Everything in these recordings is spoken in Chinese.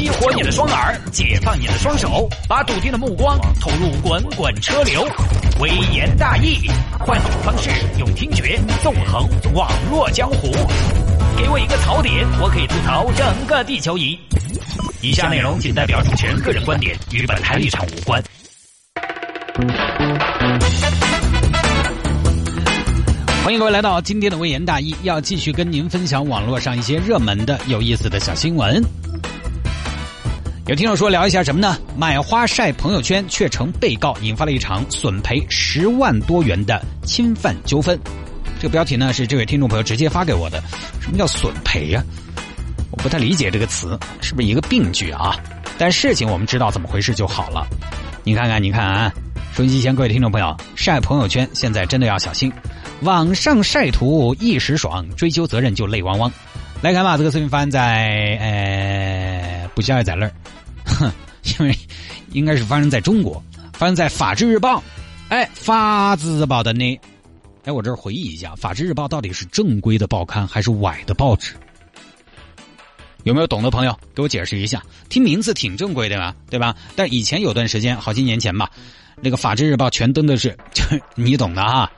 激活你的双耳，解放你的双手，把笃定的目光投入滚滚车流。微言大义，换种方式，用听觉纵横网络江湖。给我一个槽点，我可以吐槽整个地球仪。以下内容仅代表主持人个人观点，与本台立场无关。欢迎各位来到今天的微言大义，要继续跟您分享网络上一些热门的、有意思的小新闻。有听众说聊一下什么呢？买花晒朋友圈却成被告，引发了一场损赔十万多元的侵犯纠纷。这个标题呢是这位听众朋友直接发给我的。什么叫损赔呀？我不太理解这个词，是不是一个病句啊？但事情我们知道怎么回事就好了。你看看，你看啊，收音机前各位听众朋友，晒朋友圈现在真的要小心。网上晒图一时爽，追究责任就泪汪汪。来看吧，这个视频发在呃，不晓得在哪儿。哼，因为应该是发生在中国，发生在《法制日报》。哎，《法制日报》的呢？哎，我这儿回忆一下，《法制日报》到底是正规的报刊还是歪的报纸？有没有懂的朋友给我解释一下？听名字挺正规的嘛，对吧？但以前有段时间，好几年前吧，那个《法制日报》全登的是，就你懂的哈，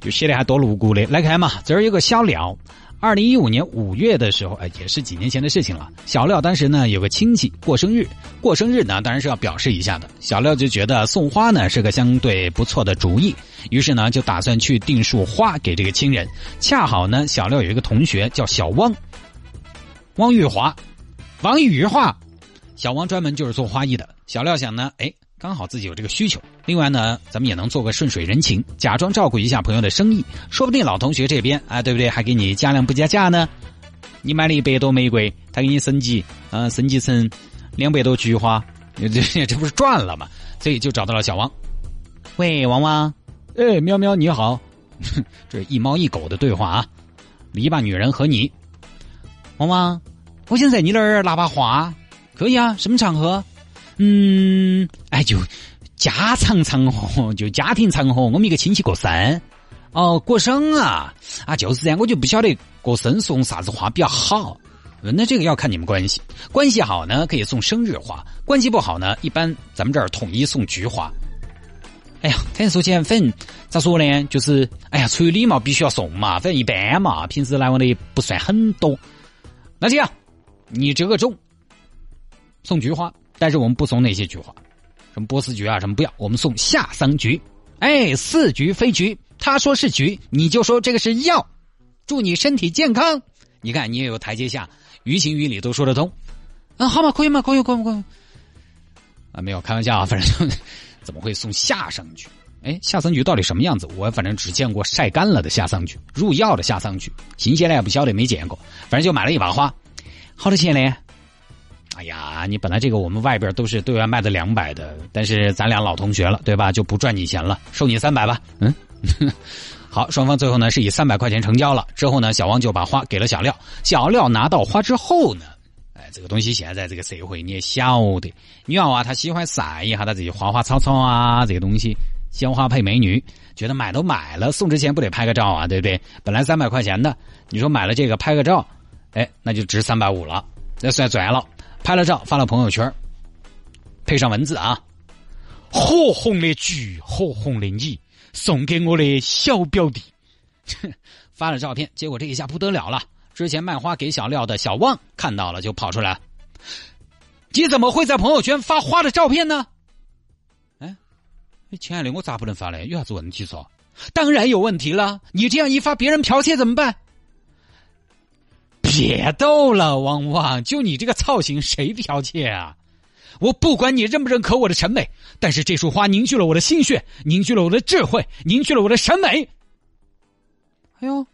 就写的还多露骨的。来看嘛，这儿有个小料。二零一五年五月的时候，哎，也是几年前的事情了。小廖当时呢有个亲戚过生日，过生日呢当然是要表示一下的。小廖就觉得送花呢是个相对不错的主意，于是呢就打算去订束花给这个亲人。恰好呢，小廖有一个同学叫小汪，汪玉华，王玉华，小汪专门就是做花艺的。小廖想呢，哎。刚好自己有这个需求，另外呢，咱们也能做个顺水人情，假装照顾一下朋友的生意，说不定老同学这边啊，对不对？还给你加量不加价呢。你买了一百朵玫瑰，他给你升级，嗯，升级成两百朵菊花，这这不是赚了吗？所以就找到了小王。喂，王王，哎，喵喵，你好，这是一猫一狗的对话啊。篱笆女人和你，王王，我想在你那儿拿把花，可以啊，什么场合？嗯，哎，就家常场合，就家庭场合，我们一个亲戚过生，哦，过生啊，啊，就是这样，我就不晓得过生送啥子花比较好。那这个要看你们关系，关系好呢，可以送生日花；关系不好呢，一般咱们这儿统一送菊花。哎呀，反正说起来，反正咋说呢，就是哎呀，出于礼貌必须要送嘛，反正一般嘛，平时来往的也不算很多。那这样，你折个中，送菊花。但是我们不送那些菊花，什么波斯菊啊，什么不要，我们送夏桑菊。哎，似菊非菊，他说是菊，你就说这个是药，祝你身体健康。你看你也有台阶下，于情于理都说得通。啊，好嘛，可以吗？可以，可以，可以。啊，没有开玩笑啊，反正怎么会送夏桑菊？哎，夏桑菊到底什么样子？我反正只见过晒干了的夏桑菊，入药的夏桑菊，新鲜的也不晓得，没见过。反正就买了一把花，好多钱呢？哎呀，你本来这个我们外边都是对外卖的两百的，但是咱俩老同学了，对吧？就不赚你钱了，收你三百吧。嗯，好，双方最后呢是以三百块钱成交了。之后呢，小王就把花给了小廖。小廖拿到花之后呢，哎，这个东西现在这个社会你也晓得，女娃娃她喜欢晒一下她自己花花草草啊，这个东西鲜花配美女，觉得买都买了，送之前不得拍个照啊，对不对？本来三百块钱的，你说买了这个拍个照，哎，那就值三百五了，那算赚了。拍了照发了朋友圈，配上文字啊，火红的菊，火红的你，送给我的小表弟。发了照片，结果这一下不得了了。之前卖花给小廖的小旺看到了，就跑出来，你怎么会在朋友圈发花的照片呢？哎，亲爱的，我咋不能发呢？有啥子问题嗦？当然有问题了，你这样一发，别人剽窃怎么办？别逗了，汪汪！就你这个造型，谁剽窃啊？我不管你认不认可我的审美，但是这束花凝聚了我的心血，凝聚了我的智慧，凝聚了我的审美。哎呦，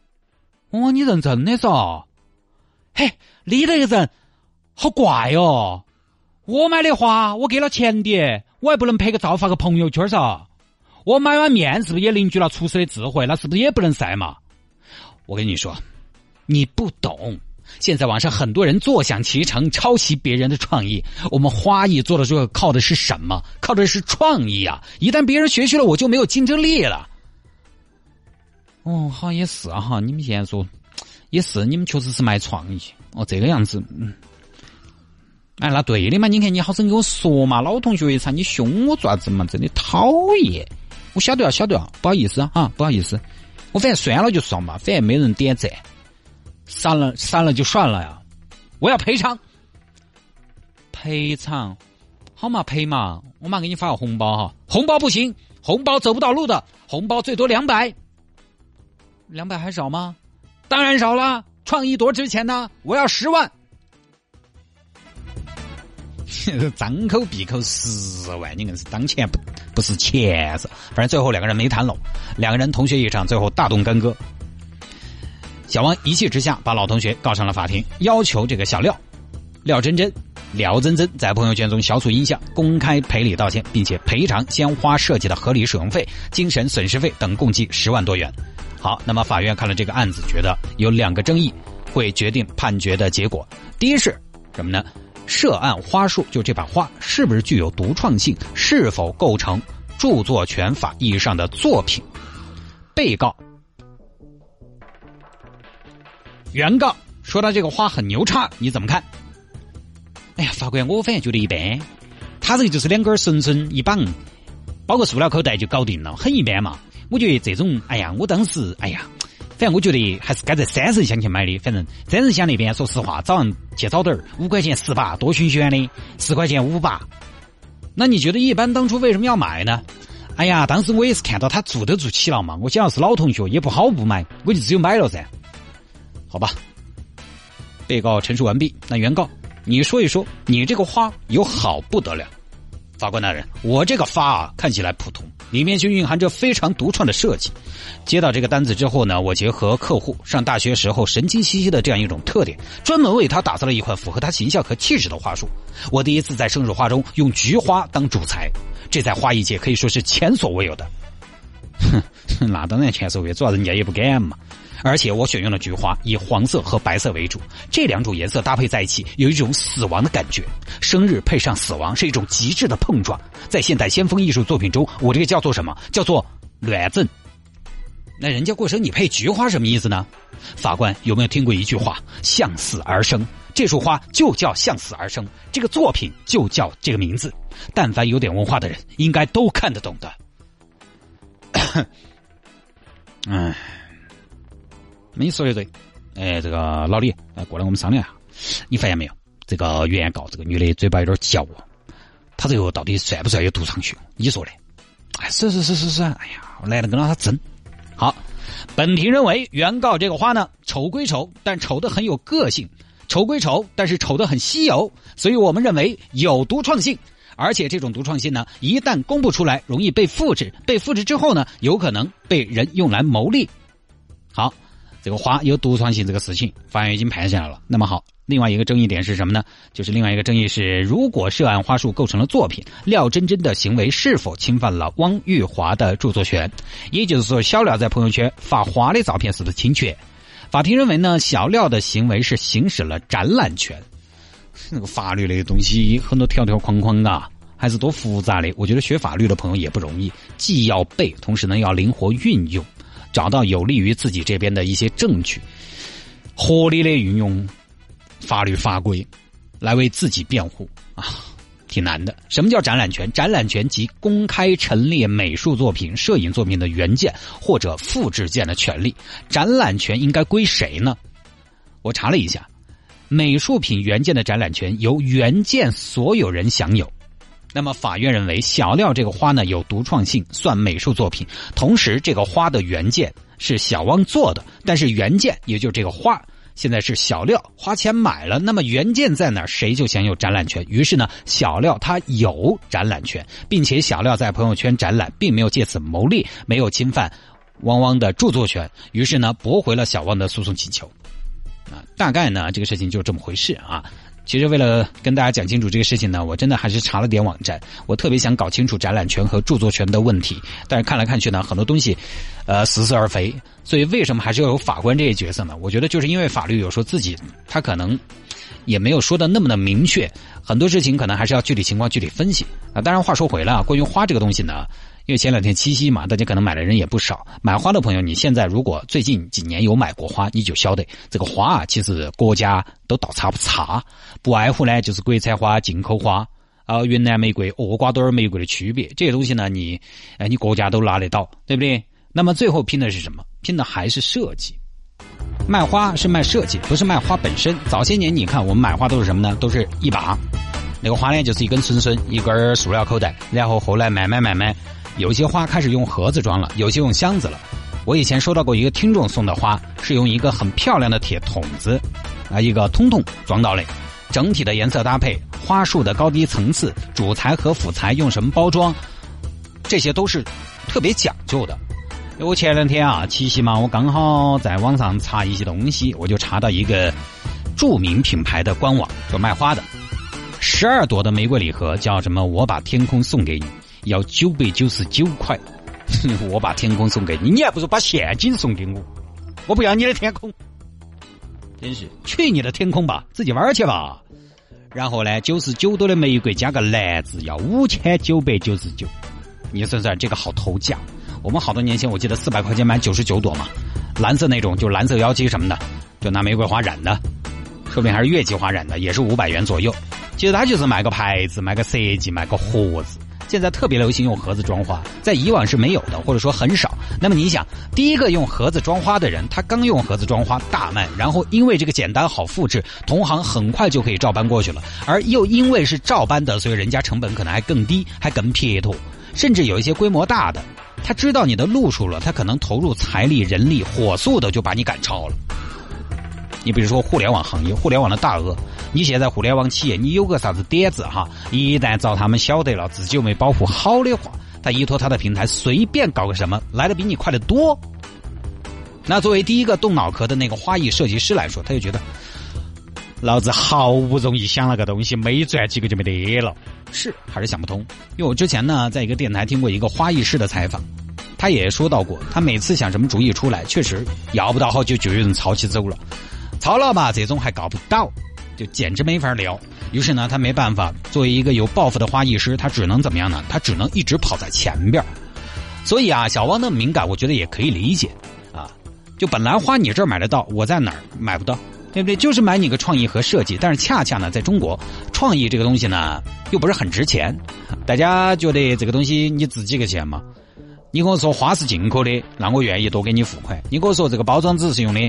汪汪，你认真的嗦？嘿，你这个人好怪哦！我买的花，我给了钱的，我还不能拍个照发个朋友圈嗦？我买碗面是不是也凝聚了厨师的智慧？那是不是也不能晒嘛？我跟你说，你不懂。现在网上很多人坐享其成，抄袭别人的创意。我们花艺做的这个靠的是什么？靠的是创意啊！一旦别人学去了，我就没有竞争力了。哦，好也是哈，你们现在说也是，你们确实是卖创意哦，这个样子，嗯，哎，那对的嘛，你看你好生跟我说嘛，老同学一场，你凶我做啥子嘛？真的讨厌！我晓得啊，晓得啊，不好意思啊，不好意思，我反正算了就算嘛，反正没人点赞，删了删了就算了呀，我要赔偿，赔偿，好嘛赔嘛，我马上给你发个红包哈，红包不行，红包走不到路的，红包最多两百，两百还少吗？当然少啦，创意多值钱呢，我要十万。张口闭口十万，你硬是当钱不不是钱是？反正最后两个人没谈拢，两个人同学一场，最后大动干戈。小王一气之下把老同学告上了法庭，要求这个小廖廖真真廖真真在朋友圈中消除影响，公开赔礼道歉，并且赔偿鲜花设计的合理使用费、精神损失费等共计十万多元。好，那么法院看了这个案子，觉得有两个争议会决定判决的结果。第一是什么呢？涉案花束就这把花是不是具有独创性？是否构成著作权法意义上的作品？被告、原告说到这个花很牛叉，你怎么看？哎呀，法官，我反正觉得一般。他这个就是两根绳绳一绑，包个塑料口袋就搞定了，很一般嘛。我觉得这种，哎呀，我当时，哎呀。反正我觉得还是该在三圣乡去买的。反正三圣乡那边，说实话，早上去早点儿，五块钱十把，多新鲜的，十块钱五把。那你觉得一般当初为什么要买呢？哎呀，当时我也是看到他做都做起了嘛。我想要是老同学，也不好不买，我就只有买了噻。好吧，被告陈述完毕。那原告，你说一说，你这个花有好不得了？法官大人，我这个花啊，看起来普通，里面就蕴含着非常独创的设计。接到这个单子之后呢，我结合客户上大学时候神经兮兮的这样一种特点，专门为他打造了一款符合他形象和气质的花束。我第一次在生日花中用菊花当主材，这在花艺界可以说是前所未有的。哼，那当然前所未有，主要人家也不敢嘛。而且我选用了菊花，以黄色和白色为主，这两种颜色搭配在一起，有一种死亡的感觉。生日配上死亡，是一种极致的碰撞。在现代先锋艺术作品中，我这个叫做什么？叫做乱整。那人家过生，你配菊花什么意思呢？法官有没有听过一句话：向死而生？这束花就叫向死而生，这个作品就叫这个名字。但凡有点文化的人，应该都看得懂的。唉。你说的对，哎，这个老李，哎，过来我们商量一下。你发现没有？这个原告这个女的嘴巴有点嚼啊，她这个到底算不算有独创性？你说的？哎，是是是是是，哎呀，我懒得跟他争。好，本庭认为原告这个花呢，丑归丑，但丑的很有个性；丑归丑，但是丑的很稀有，所以我们认为有独创性。而且这种独创性呢，一旦公布出来，容易被复制，被复制之后呢，有可能被人用来牟利。好。这个花有独创性这个事情，法院已经判下来了。那么好，另外一个争议点是什么呢？就是另外一个争议是，如果涉案花束构成了作品，廖真真的行为是否侵犯了汪玉华的著作权？也就是说，小廖在朋友圈发花的照片是不是侵权？法庭认为呢，小廖的行为是行使了展览权。那个法律类的东西很多条条框框的，还是多复杂的。我觉得学法律的朋友也不容易，既要背，同时呢要灵活运用。找到有利于自己这边的一些证据，合理的运用法律法规来为自己辩护啊，挺难的。什么叫展览权？展览权即公开陈列美术作品、摄影作品的原件或者复制件的权利。展览权应该归谁呢？我查了一下，美术品原件的展览权由原件所有人享有。那么法院认为小廖这个花呢有独创性，算美术作品。同时，这个花的原件是小汪做的，但是原件也就是这个花现在是小廖花钱买了。那么原件在哪儿，谁就享有展览权。于是呢，小廖他有展览权，并且小廖在朋友圈展览，并没有借此牟利，没有侵犯汪汪的著作权。于是呢，驳回了小汪的诉讼请求。大概呢，这个事情就这么回事啊。其实为了跟大家讲清楚这个事情呢，我真的还是查了点网站。我特别想搞清楚展览权和著作权的问题，但是看来看去呢，很多东西，呃，似是而非。所以为什么还是要有法官这些角色呢？我觉得就是因为法律有时候自己他可能也没有说的那么的明确，很多事情可能还是要具体情况具体分析啊。当然话说回来啊，关于花这个东西呢，因为前两天七夕嘛，大家可能买的人也不少。买花的朋友，你现在如果最近几年有买过花，你就晓得这个花啊，其实国家都倒差不差，不外乎呢就是国产花、进口花，啊，云南玫瑰、厄瓜多尔玫瑰的区别。这些东西呢，你哎，你国家都拿得到，对不对？那么最后拼的是什么？拼的还是设计。卖花是卖设计，不是卖花本身。早些年你看我们买花都是什么呢？都是一把，那个花呢就是一根笋笋，一根塑料口袋。然后后来慢慢慢慢。有些花开始用盒子装了，有些用箱子了。我以前收到过一个听众送的花，是用一个很漂亮的铁桶子，啊，一个通通装到嘞。整体的颜色搭配、花束的高低层次、主材和辅材用什么包装，这些都是特别讲究的。我前两天啊，七夕嘛，我刚好在网上查一些东西，我就查到一个著名品牌的官网，就卖花的，十二朵的玫瑰礼盒，叫什么？我把天空送给你。要九百九十九块，我把天空送给你，你还不如把现金送给我，我不要你的天空，真是去你的天空吧，自己玩去吧。然后呢，九十九朵的玫瑰加个篮子要五千九百九十九，你算算这个好投价。我们好多年前我记得四百块钱买九十九朵嘛，蓝色那种就蓝色妖姬什么的，就拿玫瑰花染的，说不定还是月季花染的，也是五百元左右。其实它就是买个牌子，买个设计，买个盒子。现在特别流行用盒子装花，在以往是没有的，或者说很少。那么你想，第一个用盒子装花的人，他刚用盒子装花大卖，然后因为这个简单好复制，同行很快就可以照搬过去了。而又因为是照搬的，所以人家成本可能还更低，还更撇脱。甚至有一些规模大的，他知道你的路数了，他可能投入财力、人力，火速的就把你赶超了。你比如说互联网行业，互联网的大鳄，你现在互联网企业，你有个啥子点子哈？一旦遭他们晓得了，自己又没保护好的话，他依托他的平台随便搞个什么，来的比你快得多。那作为第一个动脑壳的那个花艺设计师来说，他就觉得，老子好不容易想了个东西，没赚几个就没得了，是还是想不通？因为我之前呢，在一个电台听过一个花艺师的采访，他也说到过，他每次想什么主意出来，确实摇不到好久就有人抄起走了。操了吧，这种还搞不到，就简直没法聊。于是呢，他没办法，作为一个有抱负的花艺师，他只能怎么样呢？他只能一直跑在前边所以啊，小汪的敏感，我觉得也可以理解啊。就本来花你这儿买得到，我在哪儿买不到，对不对？就是买你个创意和设计，但是恰恰呢，在中国，创意这个东西呢，又不是很值钱。大家觉得这个东西你值几个钱吗？你跟我说花是进口的，那我愿意多给你付款。你跟我说这个包装纸是用的。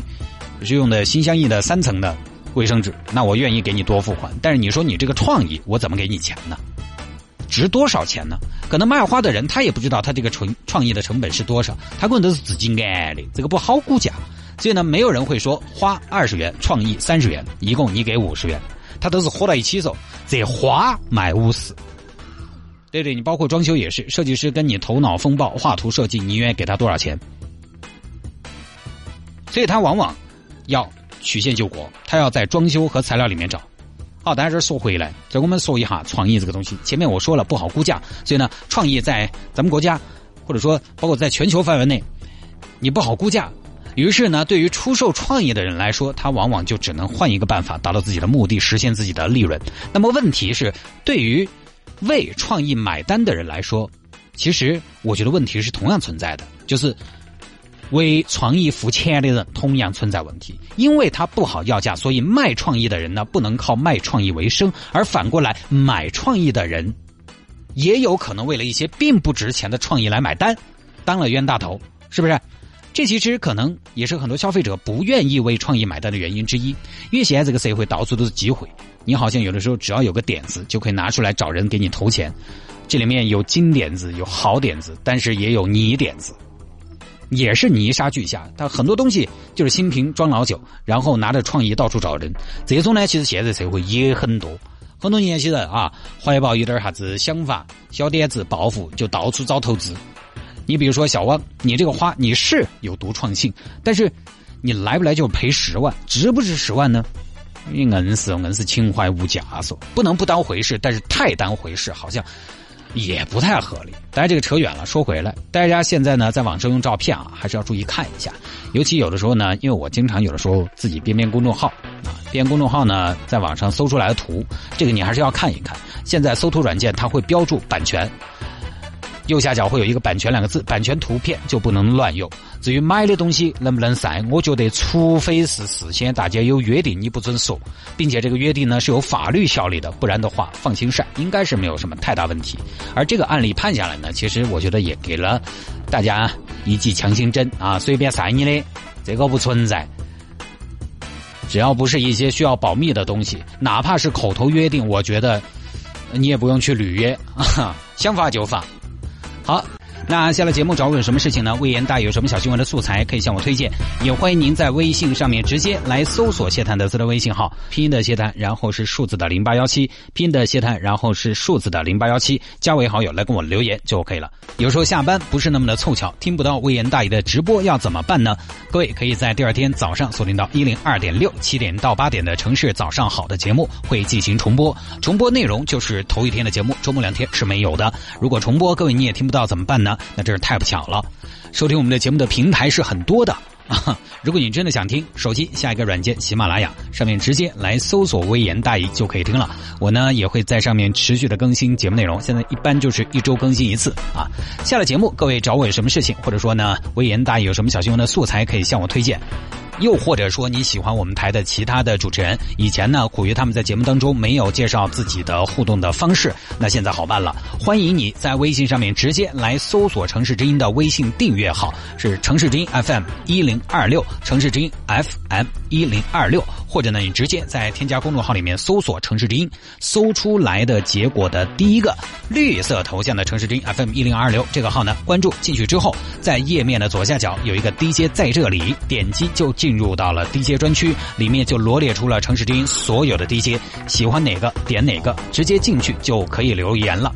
是用的心相印的三层的卫生纸，那我愿意给你多付款。但是你说你这个创意，我怎么给你钱呢？值多少钱呢？可能卖花的人他也不知道他这个创创意的成本是多少，他可能都是自己安的，这个不好估价。所以呢，没有人会说花二十元，创意三十元，一共你给五十元，他都是合到一起走这花买五十。对对，你包括装修也是，设计师跟你头脑风暴画图设计，你愿意给他多少钱？所以他往往。要曲线救国，他要在装修和材料里面找。好，大家这说回来，这我们说一下创意这个东西。前面我说了不好估价，所以呢，创意在咱们国家，或者说包括在全球范围内，你不好估价。于是呢，对于出售创意的人来说，他往往就只能换一个办法，达到自己的目的，实现自己的利润。那么问题是，对于为创意买单的人来说，其实我觉得问题是同样存在的，就是。为创意付钱的人同样存在问题，因为他不好要价，所以卖创意的人呢不能靠卖创意为生，而反过来买创意的人也有可能为了一些并不值钱的创意来买单，当了冤大头，是不是？这其实可能也是很多消费者不愿意为创意买单的原因之一，因为现在这个社会到处都是机会，你好像有的时候只要有个点子就可以拿出来找人给你投钱，这里面有金点子，有好点子，但是也有泥点子。也是泥沙俱下，他很多东西就是新瓶装老酒，然后拿着创意到处找人。这种呢，其实现在社会也很多，很多年轻人啊，怀抱一点啥子想法、小点子、抱负，就到处找投资。你比如说小汪，你这个花你是有独创性，但是你来不来就赔十万，值不值十万呢？你硬是硬是情怀无价说，不能不当回事，但是太当回事，好像。也不太合理，大家这个扯远了。说回来，大家现在呢，在网上用照片啊，还是要注意看一下。尤其有的时候呢，因为我经常有的时候自己编编公众号啊，编公众号呢，在网上搜出来的图，这个你还是要看一看。现在搜图软件它会标注版权，右下角会有一个版权两个字，版权图片就不能乱用。至于买的东西能不能晒，我觉得除非是事先大家有约定，你不准说，并且这个约定呢是有法律效力的，不然的话放心晒，应该是没有什么太大问题。而这个案例判下来呢，其实我觉得也给了大家一剂强心针啊，随便晒你的这个不存在。只要不是一些需要保密的东西，哪怕是口头约定，我觉得你也不用去履约啊，想发就发。好。那下了节目找我有什么事情呢？魏延大爷有什么小新闻的素材可以向我推荐，也欢迎您在微信上面直接来搜索谢探德斯的微信号，拼音的谢探，然后是数字的零八幺七，拼音的谢探，然后是数字的零八幺七，加为好友来跟我留言就可以了。有时候下班不是那么的凑巧，听不到魏延大爷的直播要怎么办呢？各位可以在第二天早上锁定到一零二点六七点到八点的城市早上好的节目会进行重播，重播内容就是头一天的节目，周末两天是没有的。如果重播各位你也听不到怎么办呢那真是太不巧了，收听我们的节目的平台是很多的啊。如果你真的想听，手机下一个软件喜马拉雅，上面直接来搜索“微言大义”就可以听了。我呢也会在上面持续的更新节目内容，现在一般就是一周更新一次啊。下了节目，各位找我有什么事情，或者说呢微言大义有什么小新闻的素材，可以向我推荐。又或者说你喜欢我们台的其他的主持人，以前呢苦于他们在节目当中没有介绍自己的互动的方式，那现在好办了，欢迎你在微信上面直接来搜索城市之音的微信订阅号，是城市之音 FM 一零二六，城市之音 FM 一零二六，或者呢你直接在添加公众号里面搜索城市之音，搜出来的结果的第一个绿色头像的城市之音 FM 一零二六这个号呢，关注进去之后，在页面的左下角有一个 DJ 在这里，点击就。进入到了 DJ 专区，里面就罗列出了城市之音所有的 DJ，喜欢哪个点哪个，直接进去就可以留言了。